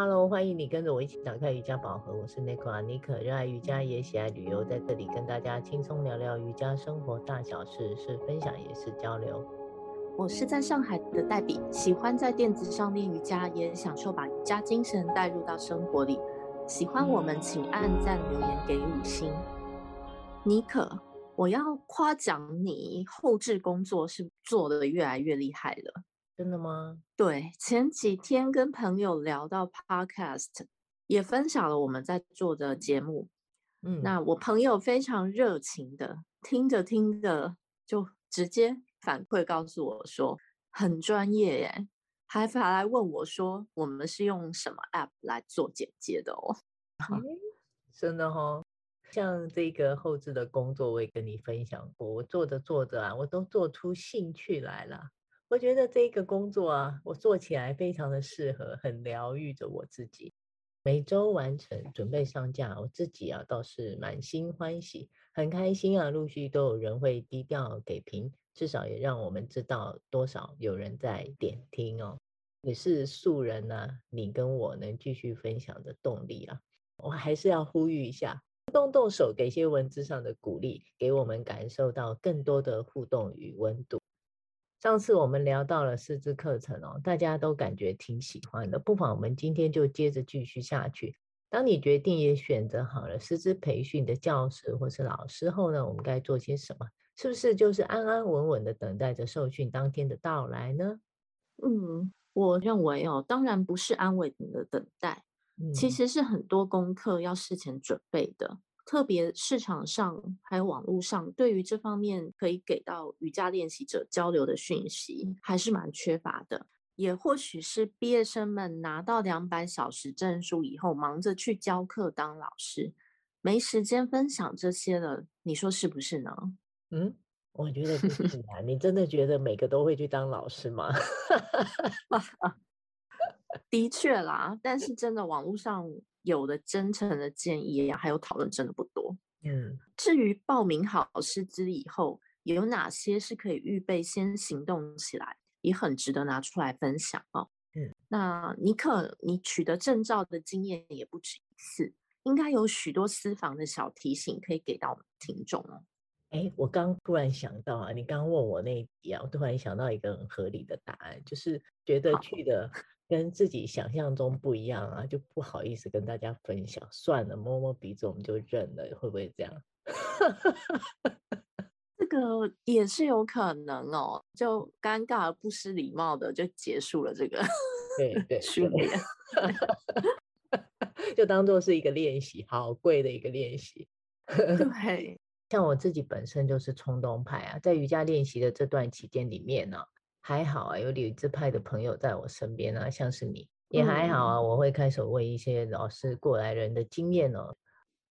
Hello，欢迎你跟着我一起打开瑜伽宝盒。我是 Nico 妮可，热爱瑜伽也喜爱旅游，在这里跟大家轻松聊聊瑜伽生活大小事，是分享也是交流。我是在上海的黛比，喜欢在垫子上练瑜伽，也享受把瑜伽精神带入到生活里。喜欢我们，请按赞留言给五星。妮可，我要夸奖你后置工作是做得越来越厉害了。真的吗？对，前几天跟朋友聊到 Podcast，也分享了我们在做的节目。嗯，那我朋友非常热情的听着听着，就直接反馈告诉我说很专业耶，还反来问我说我们是用什么 App 来做剪接的哦。嗯、真的哦，像这个后置的工作，我也跟你分享过，我做着做着啊，我都做出兴趣来了。我觉得这个工作啊，我做起来非常的适合，很疗愈着我自己。每周完成，准备上架，我自己啊倒是满心欢喜，很开心啊。陆续都有人会低调给评，至少也让我们知道多少有人在点听哦，也是素人呢、啊。你跟我能继续分享的动力啊，我还是要呼吁一下，动动手，给些文字上的鼓励，给我们感受到更多的互动与温度。上次我们聊到了师资课程哦，大家都感觉挺喜欢的，不妨我们今天就接着继续下去。当你决定也选择好了师资培训的教师或是老师后呢，我们该做些什么？是不是就是安安稳稳的等待着受训当天的到来呢？嗯，我认为哦，当然不是安稳的等待，其实是很多功课要事前准备的。特别市场上还有网络上，对于这方面可以给到瑜伽练习者交流的讯息，还是蛮缺乏的。也或许是毕业生们拿到两百小时证书以后，忙着去教课当老师，没时间分享这些了。你说是不是呢？嗯，我觉得不是啊。你真的觉得每个都会去当老师吗？的确啦，但是真的网络上。有的真诚的建议呀，还有讨论真的不多。嗯，至于报名好师资以后，有哪些是可以预备先行动起来，也很值得拿出来分享哦。嗯，那妮可，你取得证照的经验也不止一次，应该有许多私房的小提醒可以给到我们听众哦。哎，我刚突然想到啊，你刚问我那一题啊，我突然想到一个很合理的答案，就是觉得去的。跟自己想象中不一样啊，就不好意思跟大家分享，算了，摸摸鼻子我们就认了，会不会这样？这个也是有可能哦，就尴尬而不失礼貌的就结束了这个对 对训练，就当做是一个练习，好贵的一个练习。对，像我自己本身就是冲动派啊，在瑜伽练习的这段期间里面呢、啊。还好啊，有理智派的朋友在我身边啊，像是你也还好啊。我会开始问一些老师过来人的经验哦，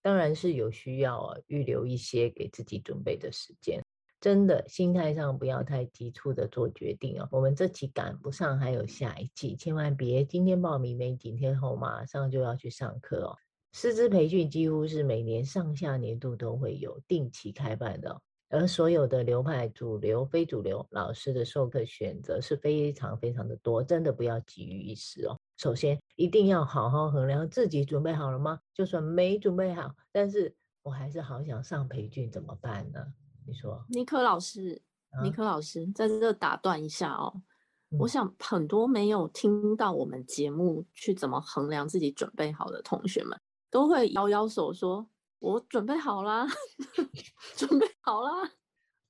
当然是有需要啊，预留一些给自己准备的时间。真的，心态上不要太急促的做决定哦。我们这期赶不上，还有下一季，千万别今天报名没几天后马上就要去上课哦。师资培训几乎是每年上下年度都会有定期开办的哦。而所有的流派，主流、非主流老师的授课选择是非常非常的多，真的不要急于一时哦。首先，一定要好好衡量自己准备好了吗？就算没准备好，但是我还是好想上培训，怎么办呢？你说，尼克老师，尼克老师，在这打断一下哦。嗯、我想很多没有听到我们节目去怎么衡量自己准备好的同学们，都会摇摇手说。我准备好啦，准备好啦，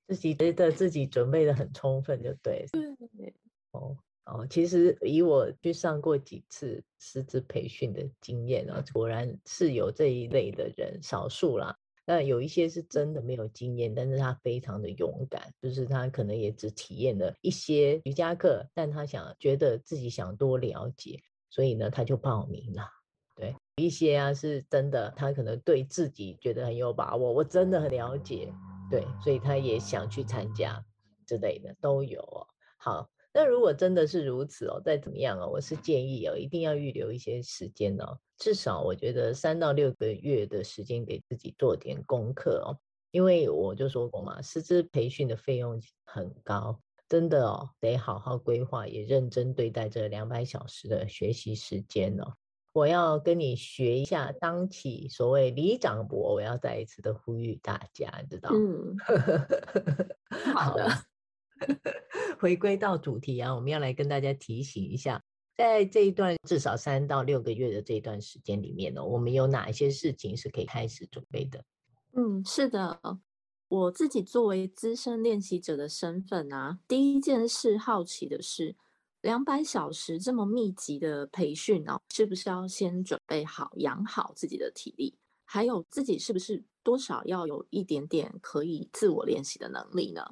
自己觉得自己准备的很充分，就对。对，哦哦，其实以我去上过几次师资培训的经验啊，果然是有这一类的人，少数啦。那有一些是真的没有经验，但是他非常的勇敢，就是他可能也只体验了一些瑜伽课，但他想觉得自己想多了解，所以呢，他就报名了。对。一些啊，是真的，他可能对自己觉得很有把握，我真的很了解，对，所以他也想去参加之类的都有哦。好，那如果真的是如此哦，再怎么样哦，我是建议哦，一定要预留一些时间哦，至少我觉得三到六个月的时间给自己做点功课哦，因为我就说过嘛，师资培训的费用很高，真的哦，得好好规划，也认真对待这两百小时的学习时间哦。我要跟你学一下，当起所谓里长伯，我要再一次的呼吁大家，知道？嗯，好的。回归到主题啊，我们要来跟大家提醒一下，在这一段至少三到六个月的这一段时间里面呢，我们有哪一些事情是可以开始准备的？嗯，是的，我自己作为资深练习者的身份啊，第一件事好奇的是。两百小时这么密集的培训哦，是不是要先准备好养好自己的体力？还有自己是不是多少要有一点点可以自我练习的能力呢？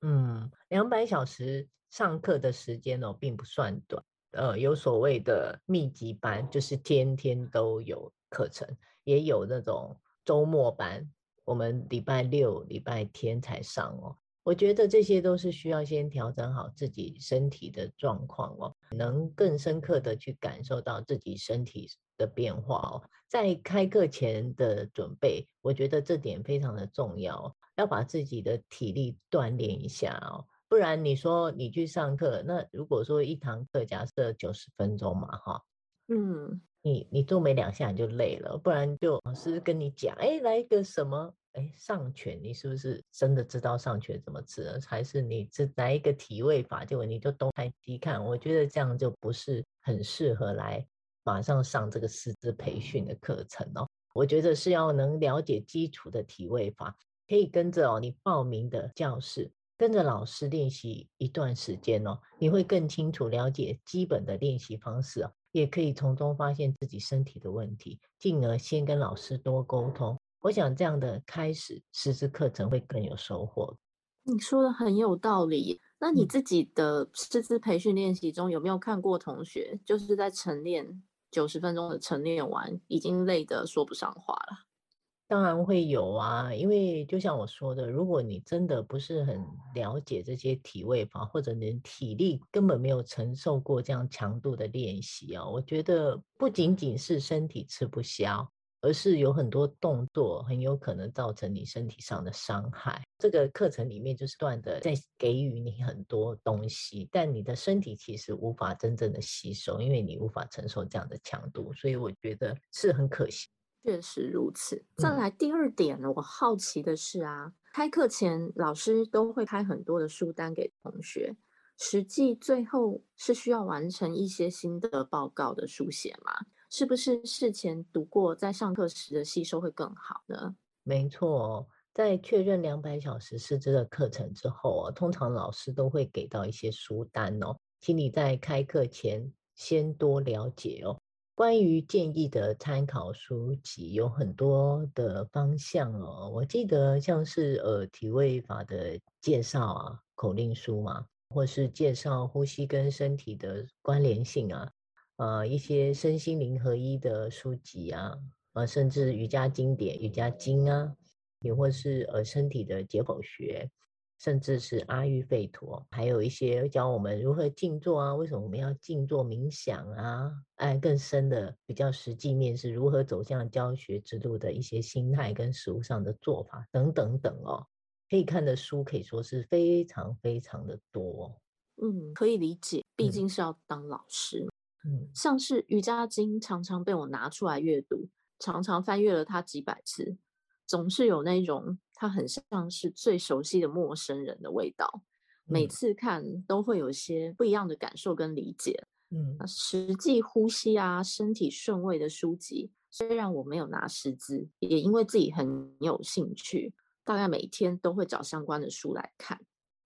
嗯，两百小时上课的时间哦，并不算短。呃，有所谓的密集班，就是天天都有课程，也有那种周末班，我们礼拜六、礼拜天才上哦。我觉得这些都是需要先调整好自己身体的状况哦，能更深刻的去感受到自己身体的变化哦。在开课前的准备，我觉得这点非常的重要，要把自己的体力锻炼一下哦。不然你说你去上课，那如果说一堂课假设九十分钟嘛，哈，嗯，你你做没两下你就累了，不然就老师跟你讲，哎，来一个什么？哎，上拳，你是不是真的知道上拳怎么吃？还是你只来一个体位法，结果你就东看西看？我觉得这样就不是很适合来马上上这个师资培训的课程哦。我觉得是要能了解基础的体位法，可以跟着哦你报名的教室，跟着老师练习一段时间哦，你会更清楚了解基本的练习方式哦，也可以从中发现自己身体的问题，进而先跟老师多沟通。我想这样的开始师资课程会更有收获。你说的很有道理。那你自己的师资培训练习中有没有看过同学就是在晨练九十分钟的晨练完，已经累得说不上话了？当然会有啊，因为就像我说的，如果你真的不是很了解这些体位法，或者你体力根本没有承受过这样强度的练习啊，我觉得不仅仅是身体吃不消。而是有很多动作很有可能造成你身体上的伤害。这个课程里面就是不断的在给予你很多东西，但你的身体其实无法真正的吸收，因为你无法承受这样的强度，所以我觉得是很可惜。确实如此。再来第二点呢，我好奇的是啊，开课前老师都会开很多的书单给同学，实际最后是需要完成一些心得报告的书写吗？是不是事前读过，在上课时的吸收会更好呢？没错，在确认两百小时师资的课程之后，通常老师都会给到一些书单哦，请你在开课前先多了解哦。关于建议的参考书籍有很多的方向哦，我记得像是呃体位法的介绍啊，口令书嘛，或是介绍呼吸跟身体的关联性啊。呃，一些身心灵合一的书籍啊，呃，甚至瑜伽经典、瑜伽经啊，也或是呃身体的解剖学，甚至是阿育吠陀，还有一些教我们如何静坐啊，为什么我们要静坐冥想啊？哎，更深的比较实际面是如何走向教学之路的一些心态跟实务上的做法等等等哦，可以看的书可以说是非常非常的多。嗯，可以理解，毕竟是要当老师。嗯像是瑜伽经常常被我拿出来阅读，常常翻阅了它几百次，总是有那种它很像是最熟悉的陌生人的味道。每次看都会有些不一样的感受跟理解。嗯，实际呼吸啊，身体顺位的书籍，虽然我没有拿师资，也因为自己很有兴趣，大概每天都会找相关的书来看，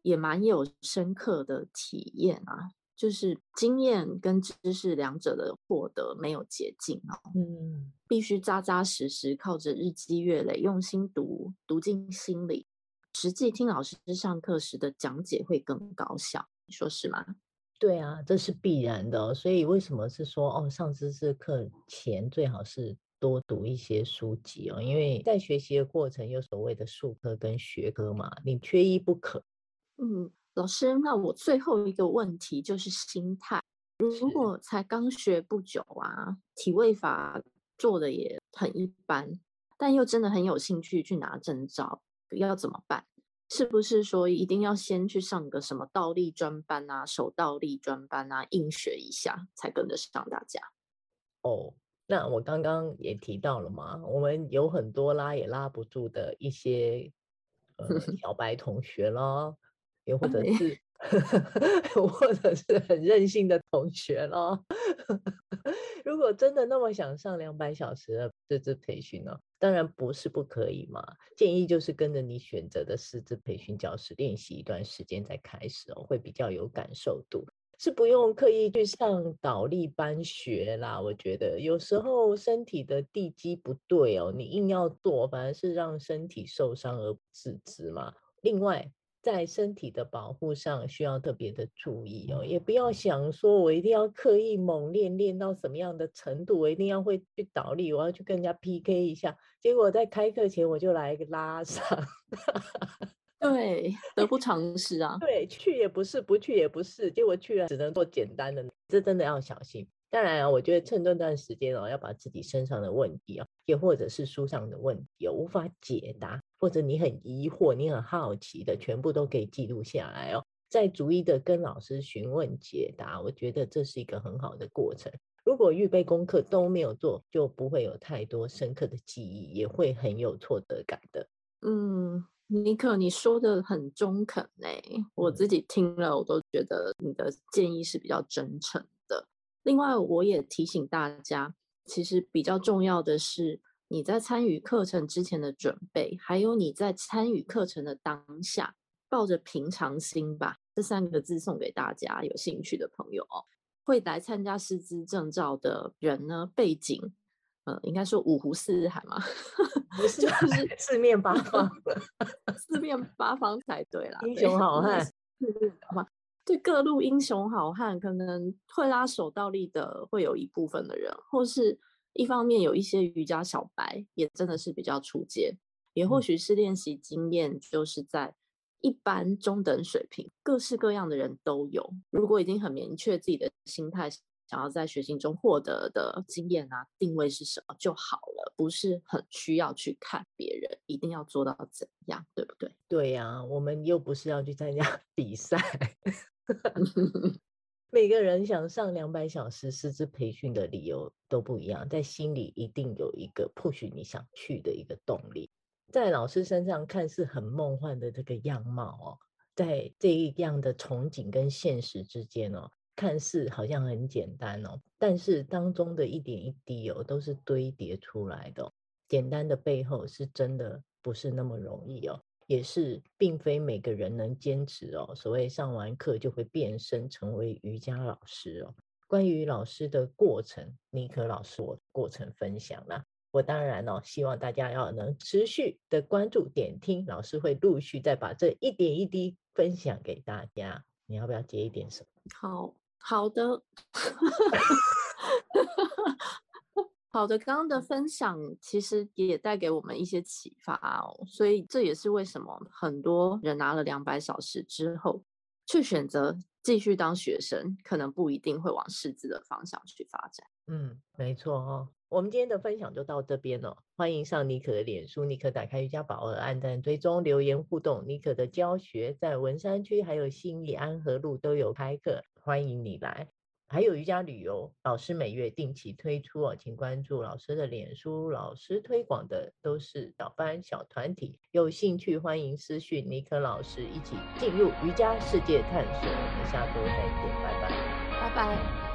也蛮有深刻的体验啊。就是经验跟知识两者的获得没有捷径哦，嗯，必须扎扎实实靠着日积月累，用心读，读进心里，实际听老师上课时的讲解会更高效，你说是吗？对啊，这是必然的哦。所以为什么是说哦，上知识课前最好是多读一些书籍哦，因为在学习的过程有所谓的术科跟学科嘛，你缺一不可。嗯。老师，那我最后一个问题就是心态。如果才刚学不久啊，体位法做的也很一般，但又真的很有兴趣去拿证照，要怎么办？是不是说一定要先去上个什么倒立专班啊、手倒立专班啊，硬学一下才跟得上大家？哦，那我刚刚也提到了嘛，我们有很多拉也拉不住的一些呃 小白同学咯，也或者是 或者是很任性的同学咯。如果真的那么想上两百小时的师资培训呢，当然不是不可以嘛。建议就是跟着你选择的师资培训教室练习一段时间再开始哦，会比较有感受度。是不用刻意去上倒立班学啦，我觉得有时候身体的地基不对哦，你硬要做，反而是让身体受伤而不自知嘛。另外，在身体的保护上需要特别的注意哦，也不要想说我一定要刻意猛练，练到什么样的程度，我一定要会去倒立，我要去跟人家 PK 一下，结果在开课前我就来一个拉伤。对，得不偿失啊。对，去也不是，不去也不是，结果去了只能做简单的，这真的要小心。当然啊，我觉得趁这段时间哦，要把自己身上的问题啊，也或者是书上的问题哦，无法解答，或者你很疑惑、你很好奇的，全部都可以记录下来哦，再逐一的跟老师询问解答。我觉得这是一个很好的过程。如果预备功课都没有做，就不会有太多深刻的记忆，也会很有挫折感的。嗯。尼克，你说的很中肯哎，我自己听了，我都觉得你的建议是比较真诚的。另外，我也提醒大家，其实比较重要的是你在参与课程之前的准备，还有你在参与课程的当下，抱着平常心吧。这三个字送给大家，有兴趣的朋友哦，会来参加师资证照的人呢，背景。呃，应该说五湖四海嘛，不是，就是四面八方，四面八方才对啦。英雄好汉？对，各路英雄好汉，可能会拉手倒立的会有一部分的人，或是一方面有一些瑜伽小白，也真的是比较初阶，也或许是练习经验就是在一般中等水平，各式各样的人都有。如果已经很明确自己的心态。想要在学习中获得的经验啊，定位是什么就好了，不是很需要去看别人一定要做到怎样，对不对？对呀、啊，我们又不是要去参加 比赛。每个人想上两百小时师资培训的理由都不一样，在心里一定有一个 push 你想去的一个动力。在老师身上看似很梦幻的这个样貌哦，在这一样的憧憬跟现实之间哦。看似好像很简单哦，但是当中的一点一滴哦，都是堆叠出来的哦。简单的背后是真的不是那么容易哦，也是并非每个人能坚持哦。所谓上完课就会变身成为瑜伽老师哦。关于老师的过程，尼可老师我过程分享啦。我当然哦，希望大家要能持续的关注点听，老师会陆续再把这一点一滴分享给大家。你要不要接一点什么？好。好的，好的，刚刚的分享其实也带给我们一些启发哦，所以这也是为什么很多人拿了两百小时之后，去选择继续当学生，可能不一定会往师资的方向去发展。嗯，没错哦。我们今天的分享就到这边了，欢迎上尼可的脸书，尼可打开瑜伽宝盒，按赞追踪留言互动。尼可的教学在文山区还有信义安和路都有开课。欢迎你来，还有瑜伽旅游，老师每月定期推出哦，请关注老师的脸书，老师推广的都是小班小团体，有兴趣欢迎私讯尼可老师，一起进入瑜伽世界探索。我们下周再见，拜拜，拜拜。